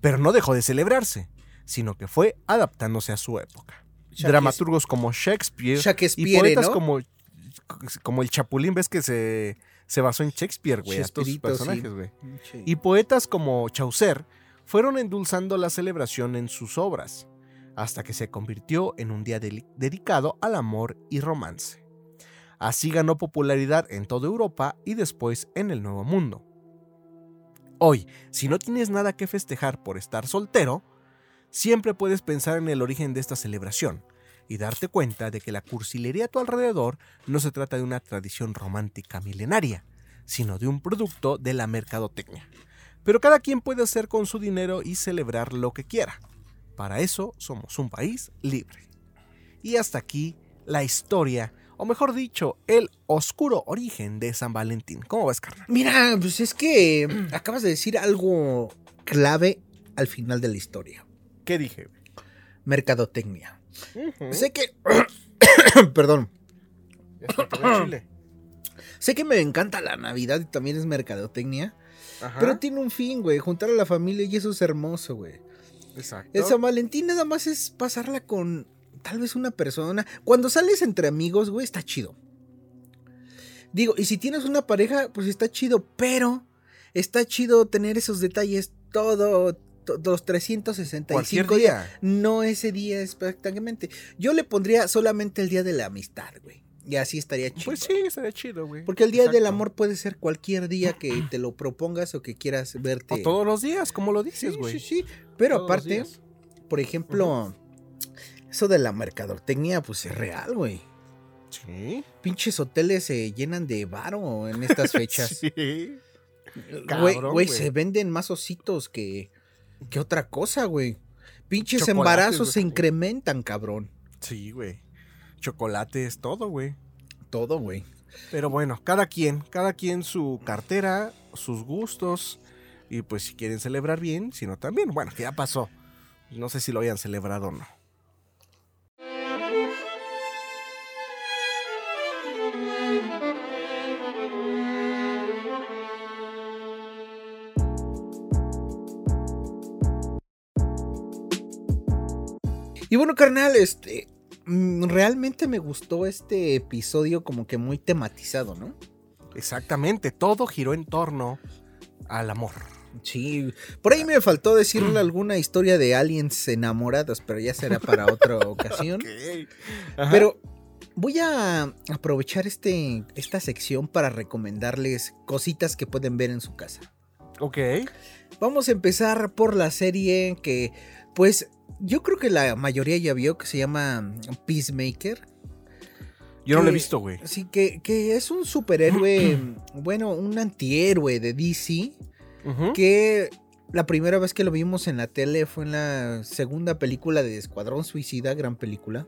pero no dejó de celebrarse, sino que fue adaptándose a su época. Dramaturgos como Shakespeare y Shakespeare, poetas ¿no? como, como el Chapulín, ves que se, se basó en Shakespeare, güey, a estos Chespirito, sí. personajes, güey. Sí. Y poetas como Chaucer fueron endulzando la celebración en sus obras, hasta que se convirtió en un día dedicado al amor y romance. Así ganó popularidad en toda Europa y después en el Nuevo Mundo. Hoy, si no tienes nada que festejar por estar soltero, siempre puedes pensar en el origen de esta celebración y darte cuenta de que la cursilería a tu alrededor no se trata de una tradición romántica milenaria, sino de un producto de la mercadotecnia. Pero cada quien puede hacer con su dinero y celebrar lo que quiera. Para eso somos un país libre. Y hasta aquí la historia, o mejor dicho, el oscuro origen de San Valentín. ¿Cómo ves, carnal? Mira, pues es que acabas de decir algo clave al final de la historia. ¿Qué dije? Mercadotecnia. Sé que... Perdón. Chile. Sé que me encanta la Navidad y también es mercadotecnia. Ajá, Pero tiene un fin, güey. Juntar a la familia y eso es hermoso, güey. Exacto. El San Valentín nada más es pasarla con tal vez una persona. Cuando sales entre amigos, güey, está chido. Digo, y si tienes una pareja, pues está chido, pero está chido tener esos detalles todo, to- los 365 Cualquier días. día. No ese día exactamente. Yo le pondría solamente el día de la amistad, güey. Y así estaría chido. Pues sí, estaría chido, güey. Porque el día del amor puede ser cualquier día que te lo propongas o que quieras verte. O todos los días, como lo dices, Sí, güey. sí, sí. Pero Todos aparte, por ejemplo, eso de la mercadotecnia, pues es real, güey. Sí. Pinches hoteles se llenan de varo en estas fechas. Sí. Güey, Cabrón, güey, se venden más ositos que, que otra cosa, güey. Pinches Chocolates, embarazos se incrementan, cabrón. Sí, güey. Chocolate es todo, güey. Todo, güey. Pero bueno, cada quien, cada quien su cartera, sus gustos. Y pues si quieren celebrar bien, si no también. Bueno, que ya pasó. No sé si lo hayan celebrado o no. Y bueno, carnal, este. mm, Realmente me gustó este episodio como que muy tematizado, ¿no? Exactamente, todo giró en torno al amor. Sí, por ahí me faltó decirle alguna historia de aliens enamorados, pero ya será para otra ocasión. Ajá. Pero voy a aprovechar este, esta sección para recomendarles cositas que pueden ver en su casa. Ok. Vamos a empezar por la serie que, pues, yo creo que la mayoría ya vio que se llama Peacemaker. Yo no lo he visto, güey. Sí, que, que es un superhéroe, bueno, un antihéroe de DC, Que la primera vez que lo vimos en la tele fue en la segunda película de Escuadrón Suicida, gran película,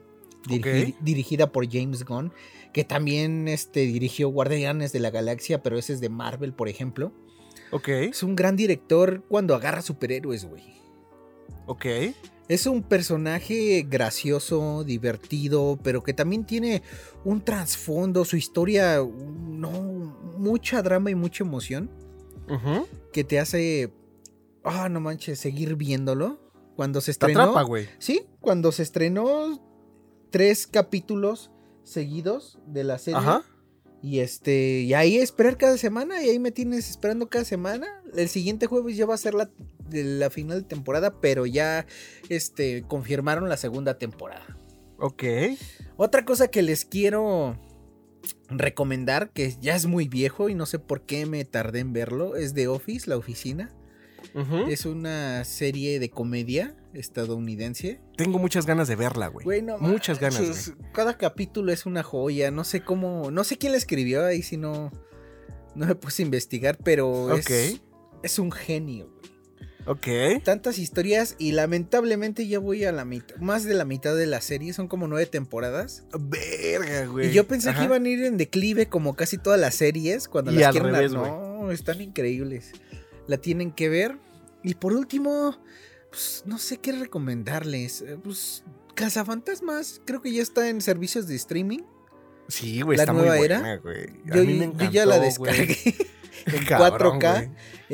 dirigida por James Gunn, que también este, dirigió Guardianes de la Galaxia, pero ese es de Marvel, por ejemplo. Ok, Es un gran director cuando agarra superhéroes, güey. ok. Es un personaje gracioso, divertido, pero que también tiene un trasfondo, su historia, no, mucha drama y mucha emoción Que te hace, ah, no manches, seguir viéndolo. Cuando se Te estrenó, atrapa, güey. sí, cuando se estrenó tres capítulos seguidos de la serie. Ajá. Y este, y ahí esperar cada semana, y ahí me tienes esperando cada semana. El siguiente jueves ya va a ser la, la final de temporada, pero ya este, confirmaron la segunda temporada. Ok. Otra cosa que les quiero recomendar, que ya es muy viejo y no sé por qué me tardé en verlo, es The Office, la oficina. Es una serie de comedia estadounidense. Tengo muchas ganas de verla, güey. Güey, no muchas ganas, güey. Cada capítulo es una joya. No sé cómo. No sé quién la escribió. Ahí si no. No me puse a investigar. Pero es, es un genio. güey. Ok. Tantas historias. Y lamentablemente ya voy a la mitad. Más de la mitad de la serie. Son como nueve temporadas. Verga, güey. Y yo pensé Ajá. que iban a ir en declive como casi todas las series. Cuando Y las quieren revés, No, están increíbles. La tienen que ver. Y por último, pues, no sé qué recomendarles. Eh, Pues Cazafantasmas, creo que ya está en servicios de streaming. Sí, güey, la está nueva muy era. buena, güey. A Yo, mí me yo ya la encantó, güey. en Cabrón, 4K güey.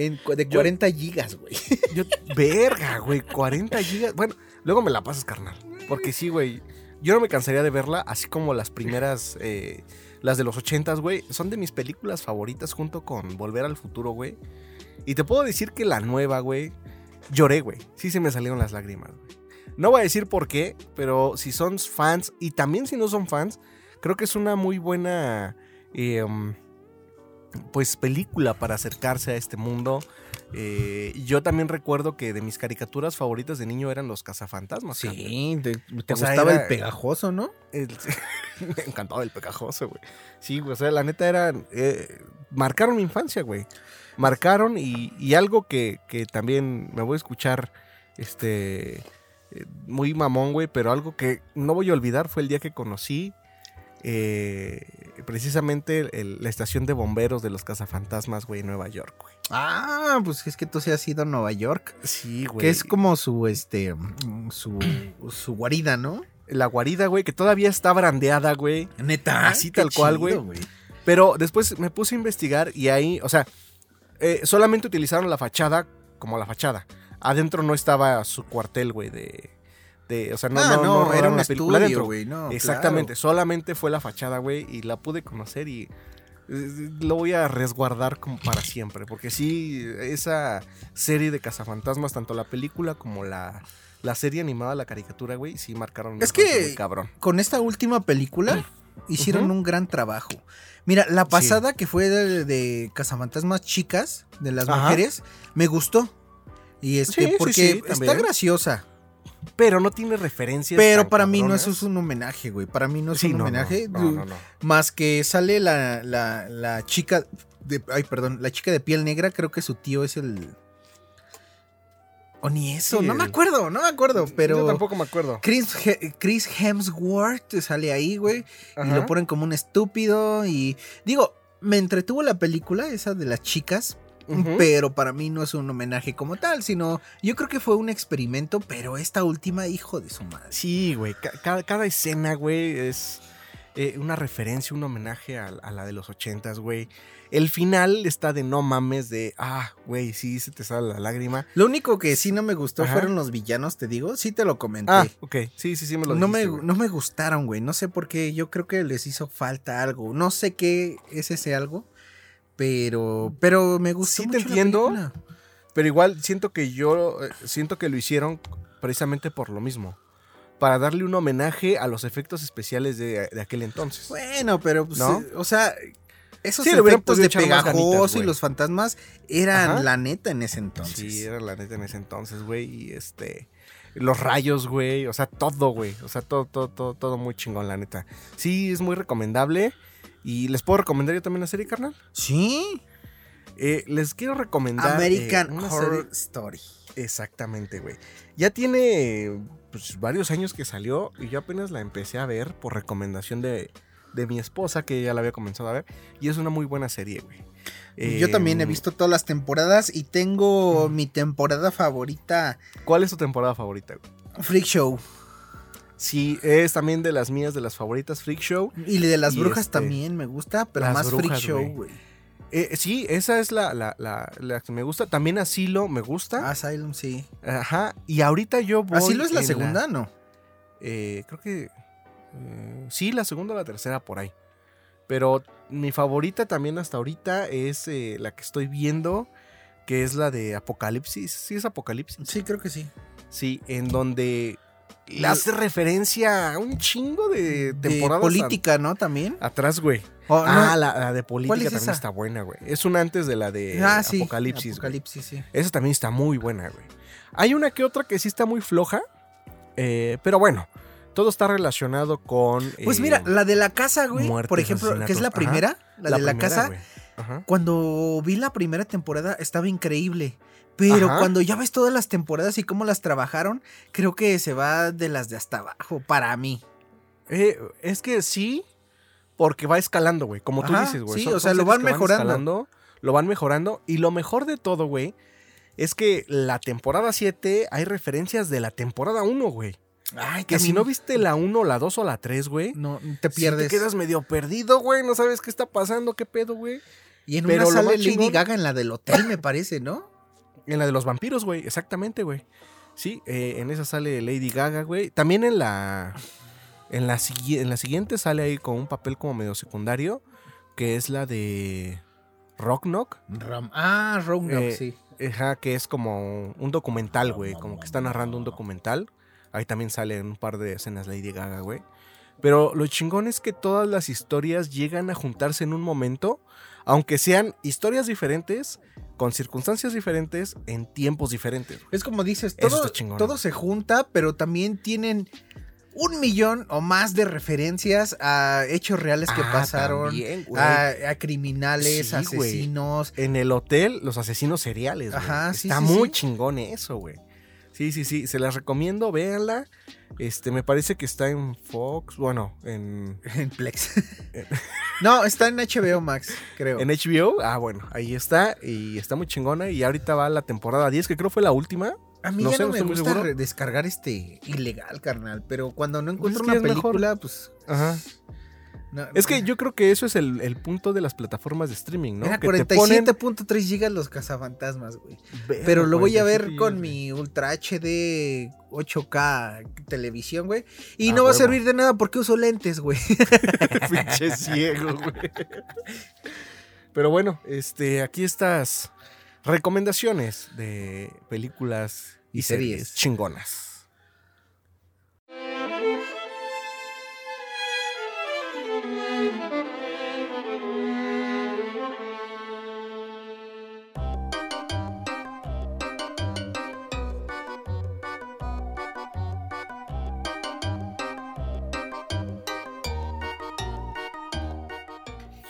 en, cu- de Yo- 40 gigas, güey. Yo, verga, güey, 40 gigas. Bueno, luego me la pasas, carnal. Porque sí, güey. Yo no me cansaría de verla, así como las primeras, eh, las de los 80, güey. Son de mis películas favoritas junto con Volver al Futuro, güey. Y te puedo decir que la nueva, güey, lloré, güey. Sí se me salieron las lágrimas, güey. No voy a decir por qué, pero si son fans, y también si no son fans, creo que es una muy buena, eh, um, pues, película para acercarse a este mundo. Eh, yo también recuerdo que de mis caricaturas favoritas de niño eran los cazafantasmas. Sí, te, te O sea, gustaba era- el pegajoso, ¿no? El- me encantaba el pegajoso, güey. Sí, güey, o sea, la neta eran... eh, marcaron mi infancia, güey. Marcaron y, y algo que, que también me voy a escuchar, este... eh, muy mamón, güey, pero algo que no voy a olvidar fue el día que conocí eh, precisamente el- la estación de bomberos de los cazafantasmas, güey, en Nueva York, güey. Ah, pues es que tú sí has ido a Nueva York. Sí, güey. Que es como su, este, su, su guarida, ¿no? La guarida, güey, que todavía está brandeada, güey. Neta. Así tal cual, güey. Pero después me puse a investigar y ahí, o sea, eh, solamente utilizaron la fachada como la fachada. Adentro no estaba su cuartel, güey, de, de... O sea, no, Ah, no, no, no era rodaron un la película estudio, güey, no, Exactamente, claro. solamente fue la fachada, güey, y la pude conocer y eh, lo voy a resguardar como para siempre. Porque sí, esa serie de cazafantasmas, tanto la película como la, la serie animada, la caricatura, güey, sí marcaron Es que- muy cabrón. Con esta última película hicieron un gran trabajo. Mira, la pasada que fue de, de Cazafantasmas chicas, de las Ajá. mujeres, me gustó. Y este, Sí, porque sí, está graciosa. Pero no tiene referencias. Pero para mí no eso es un homenaje, güey. Para mí no es Sí, un no, homenaje. no, no, no. Más que sale la, la, la chica de. Ay, perdón. La chica de piel negra, creo que su tío es el. O ni eso, Sí, no me acuerdo, no me acuerdo, pero. Yo tampoco me acuerdo. Chris, He- Chris Hemsworth sale ahí, güey. Y lo ponen como un estúpido. Y digo, me entretuvo la película, esa de las chicas. Pero para mí no es un homenaje como tal, sino yo creo que fue un experimento, pero esta última, hijo de su madre. Sí, güey. ca- Cada, cada escena, güey, es eh, una referencia, un homenaje a, a la de los ochentas, güey. El final está de no mames, de, ah, güey, sí, se te sale la lágrima. Lo único que sí no me gustó Ajá. fueron los villanos, te digo. Sí te lo comenté. Ah, ok. Sí, sí, sí, me lo no, dijiste, me, güey. no me gustaron, güey. No sé por qué. Yo creo que les hizo falta algo. No sé qué es ese algo. Pero, pero me gustó Sí te mucho entiendo. Pero igual siento que yo, eh, siento que lo hicieron precisamente por lo mismo. Para darle un homenaje a los efectos especiales de, de aquel entonces. Bueno, pero, pues, ¿No? eh, o sea, esos Sí, efectos de pegajoso y los fantasmas eran Ajá. la neta en ese entonces. Sí, era la neta en ese entonces, güey. Y este. Los rayos, güey. O sea, todo, güey. O sea, todo, todo, todo, todo muy chingón, la neta. Sí, es muy recomendable. ¿Y les puedo recomendar yo también la serie, carnal? Sí. Eh, les quiero recomendar. American Horror Story. Exactamente, güey. Ya tiene pues, varios años que salió y yo apenas la empecé a ver por recomendación de, de mi esposa, que ya la había comenzado a ver. Y es una muy buena serie, güey. Yo también he Em, visto todas las temporadas y tengo mi temporada favorita, ¿Cuál es tu temporada favorita, güey? Freak Show. Sí, es también de las mías, de las favoritas, Freak Show. Y de las Y brujas este, también me gusta, pero más Freak Show, güey. güey. Eh, sí, esa es la, la, la, la que me gusta. También Asilo me gusta. Asylum, sí. Ajá. Y ahorita yo voy. ¿Asilo es la segunda? No. eh, creo que. eh, sí, la segunda o la tercera por ahí. Pero mi favorita también hasta ahorita es eh, la que estoy viendo, que es la de Apocalipsis. Sí, es Apocalipsis. Sí, creo que sí. Sí, en donde le hace referencia a un chingo de De temporadas. política, ¿no? También. atrás, güey. Oh, ah, no. la, la de política ¿Cuál es también esa? está buena, güey. Es una antes de la de ah, sí. Apocalipsis. Apocalipsis, sí. Esa también está muy buena, güey. Hay una que otra que sí está muy floja. eh, pero bueno, todo está relacionado con. Pues eh, mira, la de la casa, güey, muertes, por ejemplo, que es la primera, la, de la casa, cuando vi la primera temporada estaba increíble. Pero Ajá. cuando ya ves todas las temporadas y cómo las trabajaron, creo que se va de las de hasta abajo, para mí. Eh, es que sí, porque va escalando, güey. Como tú dices, güey. sí, Son- o sea, lo van mejorando. escalando, lo van mejorando. Y lo mejor de todo, güey, es que la temporada 7 hay referencias de la temporada 1, güey. Ay, Que si no viste la 1, la 2 o la 3, güey. no te pierdes. te quedas medio perdido, güey. No sabes qué está pasando, qué pedo, güey. y en pero una sale Lady Gaga en la del hotel, me parece, ¿no? En la de los vampiros, güey. Exactamente, güey. Sí, eh, en esa sale Lady Gaga, güey. También en la. En la, sigui- en la siguiente sale ahí con un papel como medio secundario. Que es la de. Rock Knock. Ram- ah, Roanoke, Eh, sí. Ajá, que es como un documental, güey. Como que está narrando un documental. Ahí también salen un par de escenas Lady Gaga, güey. Pero lo chingón es que todas las historias llegan a juntarse en un momento. Aunque sean historias diferentes, con circunstancias diferentes, en tiempos diferentes. Es como dices, todo, todo se junta, pero también tienen un millón o más de referencias a hechos reales que Ah, pasaron, también, a, a criminales, Sí, asesinos. En el hotel, los asesinos seriales. güey. Ajá, sí, Está sí, muy chingón eso, güey. Sí, sí, sí. Se las recomiendo, véanla. Este, me parece que está en Fox. Bueno, en, En Plex. no, está en HBO Max, creo. en HBO. Ah, bueno, ahí está. Y está muy chingona. Y ahorita va la temporada 10, que creo fue la última. a mí no ya sé, no me gusta seguro. descargar este ilegal, carnal. Pero cuando no encuentro Pues es que una mejor. película, pues. Ajá. No- Es que yo creo que eso es el, el punto de las plataformas de streaming, ¿no? Era que te ponen- 47.3 gigas los cazafantasmas, güey. Pero lo voy a ver 47 con mi Ultra HD 8K televisión, güey. Y no va a servir de nada porque uso lentes, güey. Pinche ciego, güey. Pero bueno, este, aquí estas recomendaciones de películas y, Y series. series. chingonas.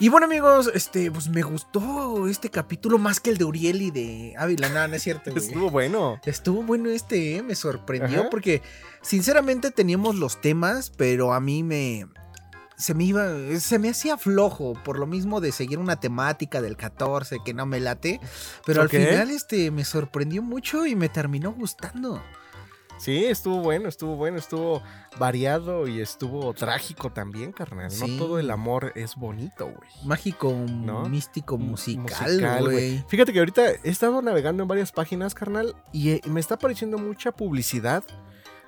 Y bueno, amigos, este, pues me gustó este capítulo más que el de Uriel y de Ávila. No, no es cierto, güey. Estuvo bueno. Estuvo bueno este, ¿eh? me sorprendió Ajá. porque sinceramente teníamos los temas, pero a mí me se me iba se me hacía flojo por lo mismo de seguir una temática del 14 que no me late, pero al final este me sorprendió mucho y me terminó gustando. Sí, estuvo bueno, estuvo bueno, estuvo variado y estuvo trágico también, carnal. Sí. No todo el amor es bonito, güey. Mágico, ¿No? místico, musical, güey. Fíjate que ahorita he estado navegando en varias páginas, carnal, y eh, me está apareciendo mucha publicidad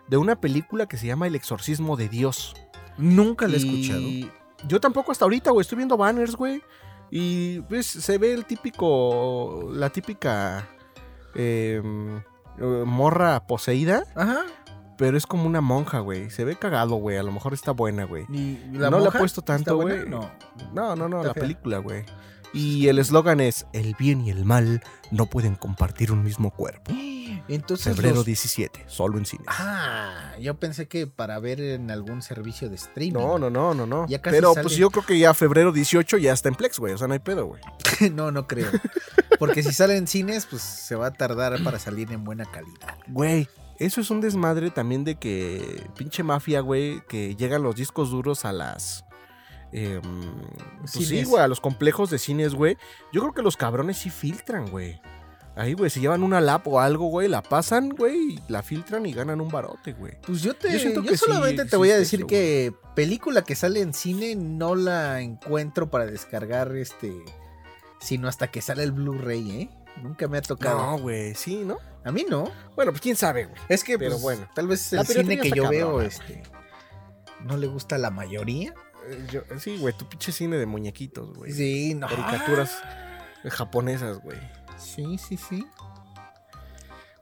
de una película que se llama El exorcismo de Dios. Nunca lo he Y escuchado. Yo tampoco hasta ahorita, güey. Estoy viendo banners, güey. Y pues se ve el típico. La típica. em, eh, morra poseída. Ajá. Pero es como una monja, güey. Se ve cagado, güey. A lo mejor está buena, güey. ¿Y No le he monja puesto tanto, güey. No. No, no, la fea. película, güey. Y el eslogan es: El bien y el mal no pueden compartir un mismo cuerpo. Entonces, Febrero los- 17, solo en cines. Ah, yo pensé que para ver en algún servicio de streaming. No, no, no, no, no. Ya casi Pero sale. pues yo creo que ya febrero 18 ya está en Plex, güey. O sea, no hay pedo, güey. no, no creo. Porque si sale en cines, pues se va a tardar para salir en buena calidad. Güey, eso es un desmadre también de que pinche mafia, güey, que llegan los discos duros a las... em, pues sí, güey, a los complejos de cines, güey. Yo creo que los cabrones sí filtran, güey. Ahí, güey, se llevan una lap o algo, güey, la pasan, güey, la filtran y ganan un barote, güey. Pues yo te Yo siento yo que sí solamente te voy a decir eso, que película que sale en cine no la encuentro para descargar este sino hasta que sale el Blu-ray, ¿eh? Nunca me ha tocado. No, güey, sí, ¿no? A mí no. Bueno, pues quién sabe, güey. Es que Pero pues, bueno. tal vez el cine que yo veo este no le gusta a la mayoría. Eh, yo- sí, güey, tu pinche cine de muñequitos, güey. Sí, no. Caricaturas japonesas, güey. Sí, sí, sí.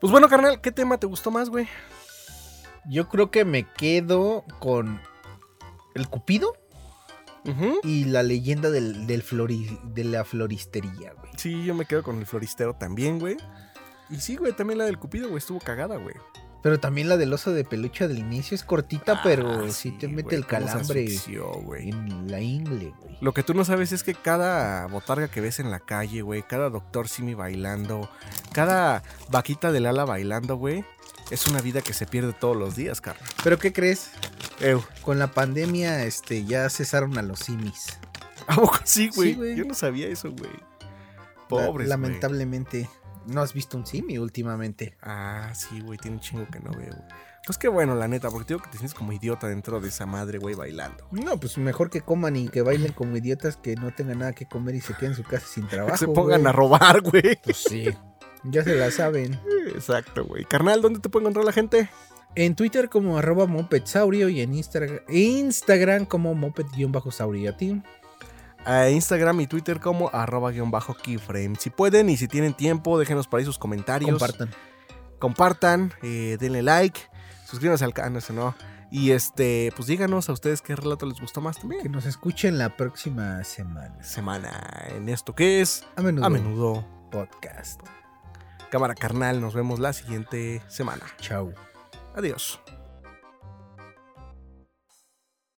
Pues bueno, carnal, ¿qué tema te gustó más, güey? Yo creo que me quedo con el Cupido y la leyenda del, del flori- de la floristería, güey. Sí, yo me quedo con el floristero también, güey. Y sí, güey, también la del Cupido, güey, estuvo cagada, güey. Pero también la del oso de peluche del inicio es cortita, pero Ah, sí te mete el calambre asfixió, en la ingle, güey. Lo que tú no sabes es que cada botarga que ves en la calle, güey, cada doctor Simi bailando, cada vaquita del ala bailando, güey, es una vida que se pierde todos los días, carnal. Pero ¿qué crees? Ew. Con la pandemia, este, ya cesaron a los simis. ¿A poco sí, güey? Sí. Yo no sabía eso, güey. La- Pobres, güey. Lamentablemente. No has visto un simi últimamente. Ah, sí, güey, tiene un chingo que no veo. güey. Pues qué bueno, la neta, porque te digo que te sientes como idiota dentro de esa madre, güey, bailando. No, pues mejor que coman y que bailen como idiotas que no tengan nada que comer y se queden en su casa sin trabajo. que se pongan güey. a robar, güey. Pues sí. Ya se la saben. Exacto, güey. Carnal, ¿dónde te puede encontrar la gente? En Twitter como arroba mopedsaurio y en Instagram, Instagram como moped-saurio. ¿A ti? A Instagram y Twitter como arroba guion bajo keyframe. Si pueden y si tienen tiempo, déjenos por ahí sus comentarios. Compartan. Compartan, eh, denle like, suscríbanse al canal, no. Y este, pues díganos a ustedes qué relato les gustó más Que también. nos escuchen la próxima semana. Semana en esto que es A menudo. a menudo. Podcast. Cámara carnal, nos vemos la siguiente semana. Chau. Adiós.